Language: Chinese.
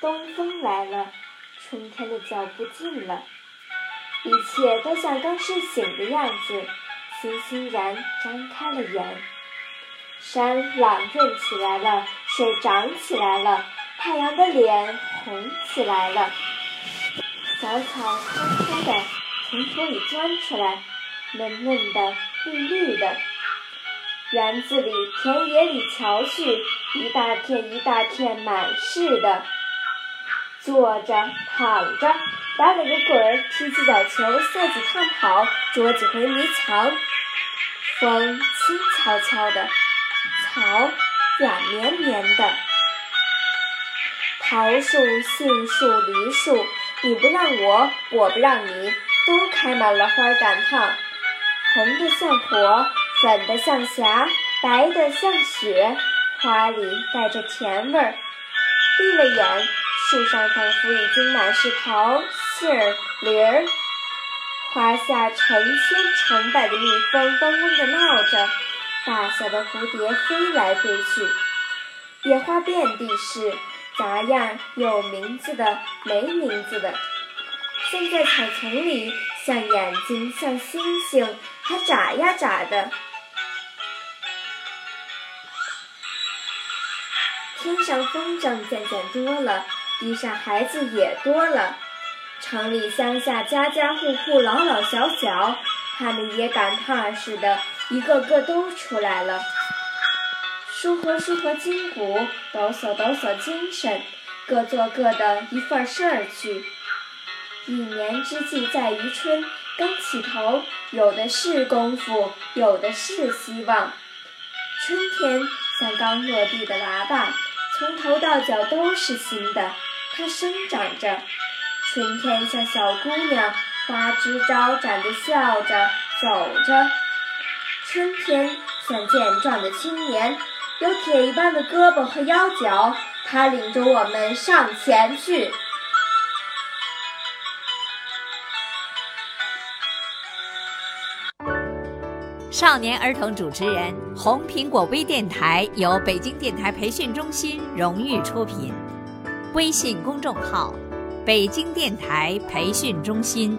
东风来了，春天的脚步近了，一切都像刚睡醒的样子，欣欣然张开了眼。山朗润起来了，水涨起来了，太阳的脸红起来了。小草偷偷地从土里钻出来，嫩嫩的，绿绿的。园子里、田野里瞧去，一大片一大片满是的。坐着、躺着，打了个滚儿，踢几脚球，赛几趟跑，捉几回迷藏。风轻悄悄的。草软绵绵的，桃树、杏树、梨树，你不让我，我不让你，都开满了花赶趟，红的像火，粉的像霞，白的像雪，花里带着甜味儿。闭了眼，树上仿佛已经满是桃、杏儿、梨儿，花下成千成百的蜜蜂嗡嗡地闹着。大小的蝴蝶飞来飞去，野花遍地是，杂样有名字的，没名字的。现在草丛里，像眼睛，像星星，还眨呀眨的。天上风筝渐渐多了，地上孩子也多了。城里乡下，家家户户，老老小小，他们也赶趟儿似的。一个个都出来了，舒活舒活筋骨，抖擞抖擞精神，各做各的一份事儿去。一年之计在于春，刚起头，有的是功夫，有的是希望。春天像刚落地的娃娃，从头到脚都是新的，它生长着。春天像小姑娘，花枝招展的笑着走着。春天像健壮的青年，有铁一般的胳膊和腰脚，他领着我们上前去。少年儿童主持人，红苹果微电台由北京电台培训中心荣誉出品，微信公众号：北京电台培训中心。